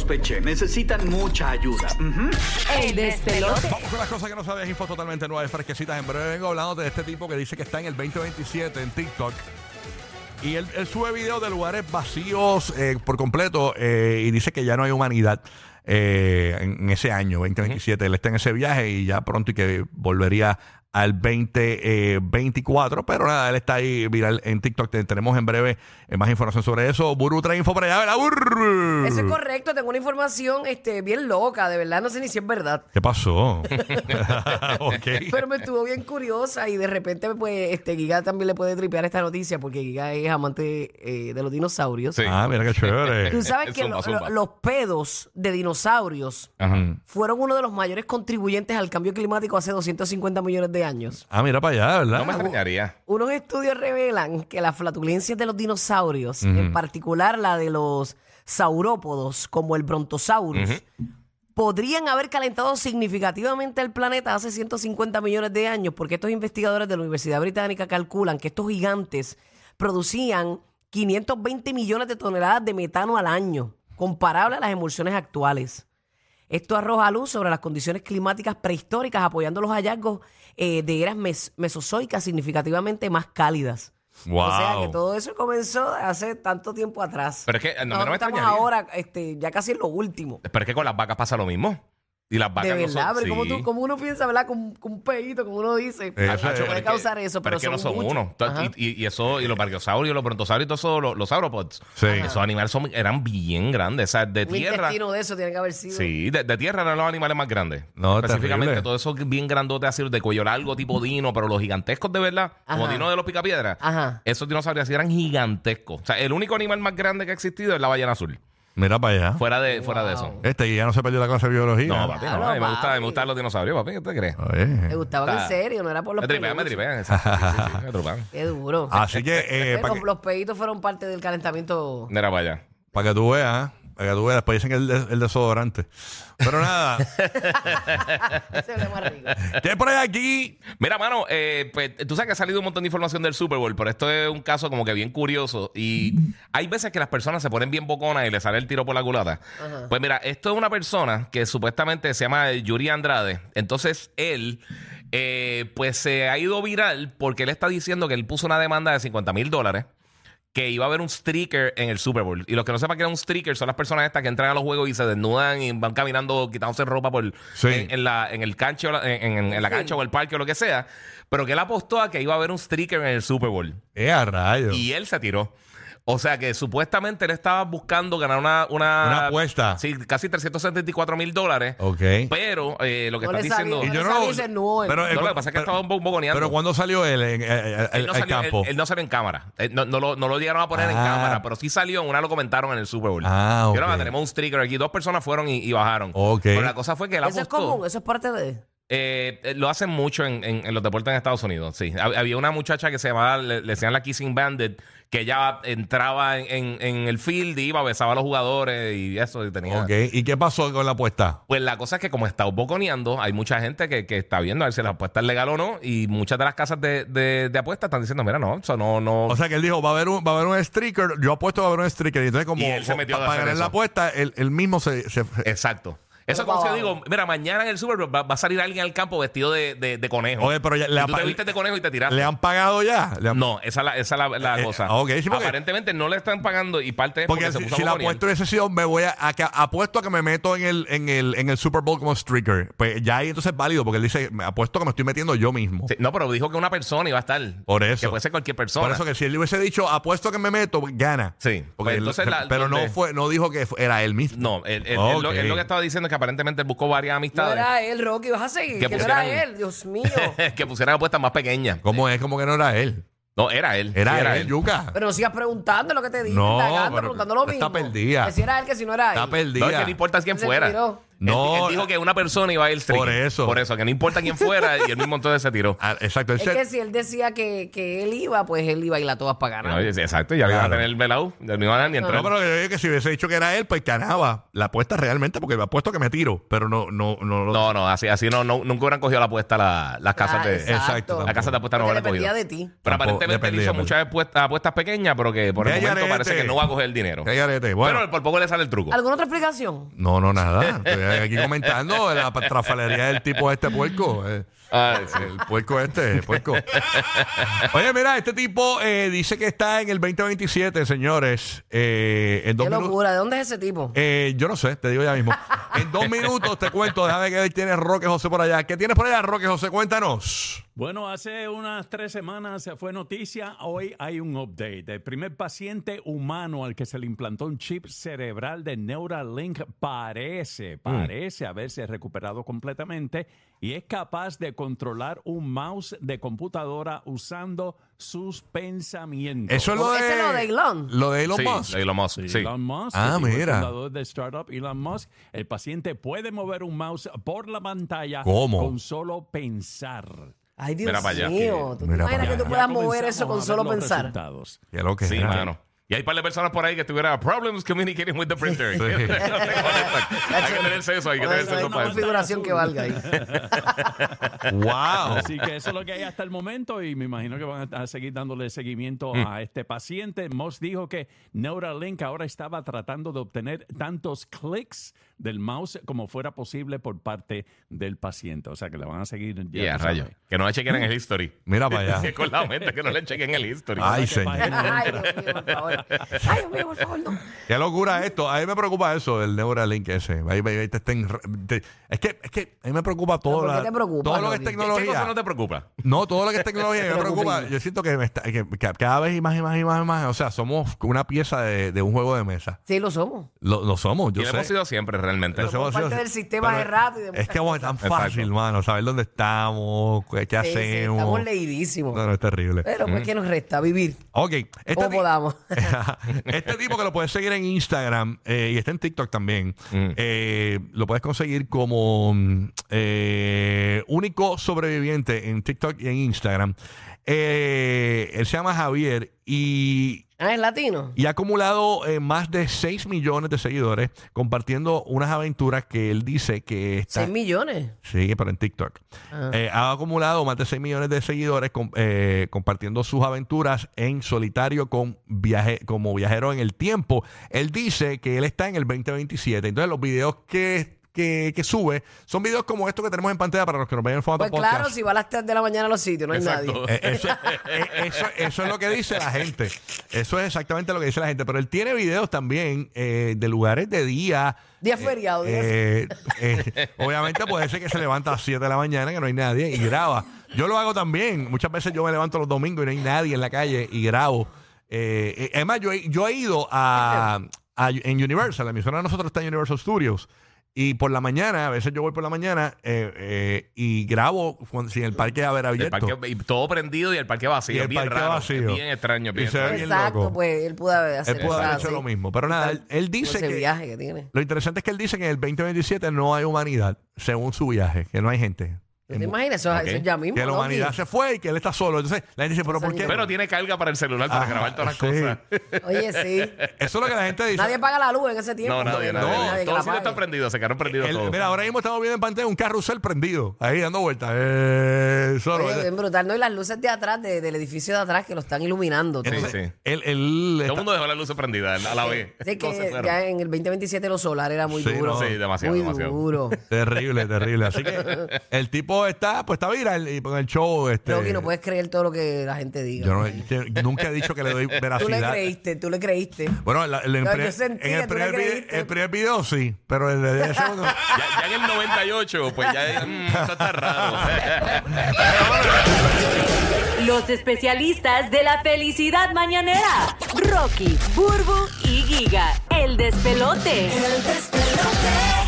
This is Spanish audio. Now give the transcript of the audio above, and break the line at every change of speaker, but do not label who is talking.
sospeché. Necesitan mucha ayuda.
El despelote.
Vamos con las cosas que no sabías, info totalmente nuevas y fresquecitas. En breve vengo hablando de este tipo que dice que está en el 2027 en TikTok. Y él, él sube videos de lugares vacíos eh, por completo eh, y dice que ya no hay humanidad eh, en, en ese año, 2027. Él está en ese viaje y ya pronto y que volvería al 2024. pero nada, él está ahí viral en TikTok. Te- Tenemos en breve eh, más información sobre eso. Buru trae info para allá. ¿verdad, Burru?
Eso es correcto, tengo una información este, bien loca, de verdad, no sé ni si es verdad.
¿Qué pasó? ok.
Pero me estuvo bien curiosa y de repente, pues, este Giga también le puede tripear esta noticia porque Giga es amante eh, de los dinosaurios.
Sí.
Ah, mira qué chévere.
Tú sabes que
Zumba,
lo-
zumba.
lo- los pedos de dinosaurios
Ajá.
fueron uno de los mayores contribuyentes al cambio climático hace 250 millones de años.
Ah, mira para allá, ¿verdad?
No me extrañaría.
Unos estudios revelan que las flatulencias de los dinosaurios, en particular la de los saurópodos, como el brontosaurus, podrían haber calentado significativamente el planeta hace 150 millones de años, porque estos investigadores de la Universidad Británica calculan que estos gigantes producían 520 millones de toneladas de metano al año, comparable a las emulsiones actuales. Esto arroja luz sobre las condiciones climáticas prehistóricas, apoyando los hallazgos eh, de eras mes- mesozoicas significativamente más cálidas.
Wow.
O sea que todo eso comenzó hace tanto tiempo atrás.
Pero es que no, no
Nosotros
me
estamos
extrañaría.
ahora este, ya casi en lo último.
Pero es que con las vacas pasa lo mismo. Y las vacas
De
no
verdad,
son-
pero como,
sí.
tú, como uno piensa, ¿verdad? Con, con un pedito, como uno dice,
Eso
pero
puede
es que-
causar eso, pero,
es que no son
muchos.
uno. To-
Ajá.
Y, y- y eso, y los brachiosaurios, los brontosaurios y todo eso, los, los sauropods.
Sí.
Esos animales son, eran bien grandes. O sea, de
Un
tierra.
intestino de eso tiene que haber sido.
Sí, de, de tierra eran los animales más grandes.
No,
Específicamente,
terrible.
todo eso bien grandote así, de cuello largo, tipo dino, pero los gigantescos de verdad, como
Ajá.
dino de los picapiedras,
Ajá.
esos dinosaurios así eran gigantescos. O sea, el único animal más grande que ha existido es la ballena azul.
Mira para allá.
Fuera de, fuera de eso.
Este ya no se perdió la clase de biología.
No, papi, no.
Claro,
me, gusta,
papi.
me gustan los dinosaurios, papi. ¿Qué te crees?
Oye.
Me gustaban en
Está-
serio, no era por los
Me tripean, me
peluches.
tripean. exacto. Sí, sí, sí, me tripean.
Qué duro.
Así que, eh,
Los,
que,
los fueron parte del calentamiento.
Mira para allá.
pa' que tú veas, para que tú veas, después dicen que el, de- el desodorante. Pero nada,
Ese es más rico.
¿qué por ahí aquí?
Mira, mano, eh, pues tú sabes que ha salido un montón de información del Super Bowl, pero esto es un caso como que bien curioso. Y hay veces que las personas se ponen bien boconas y le sale el tiro por la culata. Pues mira, esto es una persona que supuestamente se llama Yuri Andrade. Entonces él, eh, pues se ha ido viral porque él está diciendo que él puso una demanda de 50 mil dólares. Que iba a haber un streaker en el Super Bowl. Y los que no sepan que era un streaker son las personas estas que entran a los juegos y se desnudan y van caminando quitándose ropa por
Sí.
en, en la, en el cancho, o la- en, en- en la cancha o el parque o lo que sea. Pero que él apostó a que iba a haber un streaker en el Super Bowl.
Eh, a rayos.
Y él se tiró. O sea que supuestamente él estaba buscando ganar una... Una,
Una apuesta.
Sí, casi 374 mil dólares.
Ok.
Pero eh, lo que
No
está
le
diciendo...
Y
no
yo no- pero,
el-
No,
eh,
lo que pasa es que
pero-
estaba un poco boconeando.
Pero ¿cuándo salió él en, en-
Él no,
al
salió,
campo?
él- él no salió en cámara. Él no, no lo, no lo llegaron a poner en
Ah.
cámara, pero sí salió. En una lo comentaron en el Super Bowl.
Ah, ok.
Vieron, tenemos un streaker aquí. Dos personas fueron y, y bajaron.
Ok.
Pero la cosa fue que él
Eso es
apostó.
común, eso es parte de.
Eh, eh, lo hacen mucho en, en- en los deportes en Estados Unidos, sí. Hab- Había una muchacha que se llamaba, le, le decían la Kissing Bandit, que ella entraba en, el field, iba, besaba a los jugadores y eso, y tenía...
Ok. ¿Y qué pasó con la apuesta?
Pues la cosa es que como está boconeando, hay mucha gente que, que está viendo a ver si la apuesta es legal o no, y muchas de las casas de, de, de apuestas están diciendo, mira, no, eso no, no...
O sea que él dijo, va a haber un, va a haber un streaker, yo apuesto que va a haber un streaker. Y entonces como,
Y él se metió
para ganar la apuesta, él, él mismo se... se-
Exacto. Eso como si yo digo, mira, mañana en el Super Bowl va, va a salir alguien al campo vestido de, de- de conejo.
Oye, pero ya le
Y tú te vistes de conejo y te tiraste.
¿Le han pagado ya? ¿Le han-
No, esa es la, esa es la, la
Eh,
cosa.
ok, sí, porque-
Aparentemente no le están pagando y parte es
Porque,
porque, se
si,
puso
si la apuesto hubiese sido, me voy a, a que- apuesto a que me meto en el, en el, en el Super Bowl como streaker. Pues ya ahí entonces es válido, porque él dice, me apuesto que me estoy metiendo yo mismo.
Sí, no, pero dijo que una persona iba a estar.
Por eso.
Que puede ser cualquier persona.
Por eso que si él le hubiese dicho, apuesto que me meto, gana.
Sí.
Porque
Pues
él-
entonces la-
pero no
donde-
fue, no dijo que fu- era él mismo.
No, él, él-
Ok.
él lo, él lo que estaba diciendo es que aparentemente él buscó varias
No
amistades
era él, Rocky, vas a seguir.
Que
Que, no era
pusieran-
él, Dios mío.
que pusieran apuestas más pequeñas.
¿Cómo es? Como que no era él.
No, era él.
Era,
Sí,
él, Yuca.
Pero no sigas preguntando lo que te dije,
No,
indagando, preguntando lo
está
mismo.
perdida.
Que si era él, que si no era él.
Está
No, es
perdida.
que no importa quién fuera.
tiró.
No,
él, él dijo que una persona iba a ir
Por eso.
Por eso, que no importa quién fuera, y él mismo entonces se tiró.
Ah, exacto.
Es
se-
que si él decía que, que él iba, pues él iba a ir a todas para ganar.
No, exacto, ya le iban a tener el velado, ya no iban a ni entrar.
No, pero yo digo que si hubiese dicho que era él, pues ganaba la apuesta realmente, porque me apuesto que me tiro, pero no, no, no. lo-
No, no, así, así no, no, nunca hubieran cogido la apuesta la- las casas
Ah,
de.
Exacto,
La casa de apuestas no hubieran cogido.
de ti.
Pero
Tampoco
aparentemente él
dependía,
hizo muchas apuestas, apuestas pequeñas, pero que por el momento parece
garete.
que no va a coger el dinero.
Garete. Bueno,
Pero por poco le sale el truco.
¿Alguna otra explicación?
no, no, nada. Aquí comentando la trafalería del tipo este puerco. eh.
Sí.
El puerco este, el puerco. Oye, mira, este tipo eh, dice que está en el 2027, señores. Eh, en dos
Qué locura. ¿De dónde es ese tipo?
Eh, yo no sé, te digo ya mismo. En dos minutos te cuento, déjame que tiene Roque José por allá. ¿Qué tienes por allá, Roque José? Cuéntanos.
Bueno, hace unas tres semanas fue noticia, hoy hay un update. El primer paciente humano al que se le implantó un chip cerebral de Neuralink parece, parece haberse recuperado completamente y es capaz de controlar un mouse de computadora usando sus pensamientos.
Eso es lo de.
¿Ese es lo de Elon?
Lo de Elon
Sí,
Musk.
Elon Musk,
Sí,
sí.
Elon Musk,
Ah, mira.
el fundador de startup Elon Musk. El paciente puede mover un mouse por la pantalla
¿Cómo?
con solo pensar.
Ay, Dios
Mira para allá.
mío. ¿Tú te
Mira para
imaginas que
allá.
tú puedas mover eso con solo pensar?
resultados.
Qué lo que
Sí,
era.
mano. Y hay un par de personas por ahí que tuvieran problems communicating with the printer. Conectan. hay que tenerse eso, hay que tenerse
hay
eso
una
para eso.
configuración que valga ahí.
Wow.
Así que eso es lo que hay hasta el momento y me imagino que van a, seguir dándole seguimiento a este paciente. Moss dijo que Neuralink ahora estaba tratando de obtener tantos clics del mouse como fuera posible por parte del paciente. O sea que le van a seguir ya.
Yeah, rayo. Que no le chequen en el history.
Mira para allá.
Que con la mente que no le chequen el history.
Ay,
¿Qué
señor.
Ay? Dios mío, por favor. Ay, mío, por favor, no.
Qué locura esto. A mí me preocupa eso del Neuralink ese. Ahí, ahí te estén- te- es, que, es que a mí me preocupa todo.
¿Pero por qué
la-
te preocupa,
todo lo que es
Rocky?
¿Qué, qué cosa
tecnología.
no te preocupa?
No, todo lo que es tecnología me preocupa. Yo siento que, me está- que- que cada vez y más y más y más y más. O sea, somos una pieza de, de un juego de mesa.
Sí, lo somos.
Lo, lo somos, yo
Y lo
sé.
hemos sido siempre realmente.
Lo
Somos parte
sí,
del
sí.
sistema
Pero
de rato y de
Es
muchas
que es tan
Exacto.
fácil, mano, saber dónde estamos, qué, qué
Sí, sí,
hacemos.
estamos leidísimos.
no, no, es terrible.
Pero pues, ¿qué nos resta? Vivir.
Ok, este,
Como
ti-
podamos.
este tipo que lo puedes seguir en Instagram eh, y está en TikTok también,
Mm.
eh, lo puedes conseguir como eh, único sobreviviente en TikTok y en Instagram. Él se llama Javier y
Ah, es latino.
y ha acumulado eh, más de 6 millones de seguidores compartiendo unas aventuras que él dice que está...
6 millones.
Sí, pero en TikTok.
Ah.
Eh, ha acumulado más de 6 millones de seguidores com- eh, compartiendo sus aventuras en solitario con viaje, como viajero en el tiempo. Él dice que él está en el 2027. Entonces, los videos que, que, que sube son videos como estos que tenemos en pantalla para los que nos ven en formato
Pues
podcast.
claro, si va a las 3 de la mañana a los sitios, no hay
Exacto.
nadie.
Eh, eso, eh, eso, eso es lo que dice la gente. Eso es exactamente lo que dice la gente. Pero él tiene videos también eh, de lugares de día.
Día feriado, día
Eh, eh, obviamente puede ser que se levanta a las 7 de la mañana, que no hay nadie, y graba. Yo lo hago también. Muchas veces yo me levanto los domingos y no hay nadie en la calle y grabo. Eh, eh, además, yo he, yo he ido a, a- en Universal, la emisora de nosotros está en Universal Studios. Y por la mañana, a veces yo voy por la mañana eh, eh, y grabo cuando, sin el parque haber
El
abierto.
parque- y todo prendido y el parque vacío.
Y el
bien
parque
raro.
vacío.
Bien extraño. Bien
Y
extraño.
bien
Exacto,
loco.
pues él pudo haber hacer
Él pudo haber hecho
sí.
lo mismo. Pero nada, él, él dice
Ese
que.
viaje que tiene.
Lo interesante es que él dice que en el 2027 no hay humanidad, según su viaje, que no hay gente.
¿Tú te imaginas? Eso,
Ok.
eso es ya mismo.
Que la
¿no?
humanidad se fue y que él está solo. Entonces la gente dice, ¿pero por qué?
Pero tiene carga para el celular para
Ajá,
grabar todas las
sí.
cosas.
Oye, sí.
Eso es lo que la gente dice.
Nadie paga la luz en ese tiempo.
No, nadie, nadie.
que la
sitios están
pague.
prendidos, se quedaron prendidos
El-
todos.
mira, ahora mismo estamos viendo en pantalla un carrusel prendido, ahí dando vueltas. Eh, solo.
Oye, bien brutal, ¿no? Y las luces de atrás, de- del edificio de atrás, que lo están iluminando. todo.
Sí,
Entonces,
sí.
él- él
Todo
está-
el mundo dejó las luces prendidas a la vez.
Así
Todos se
que
fueron.
ya en el 2027 lo solar era muy
Sí,
duro.
no.
Sí, demasiado,
Muy
demasiado.
duro.
Terrible, terrible. Así que el tipo está, pues está viral y con el show. Este,
Creo que no puedes creer todo lo que la gente diga.
yo no- yo nunca he dicho que le doy
tú le
veracidad.
creíste, tú le creíste.
Bueno, la- el,
No, yo
en el
tú le
primer,
creíste.
el primer video sí, pero el de segundo.
Ya, ya en el 98, pues ya mm, está raro.
Los especialistas de la felicidad mañanera. Rocky, Burbu y Giga. El despelote.
El despelote.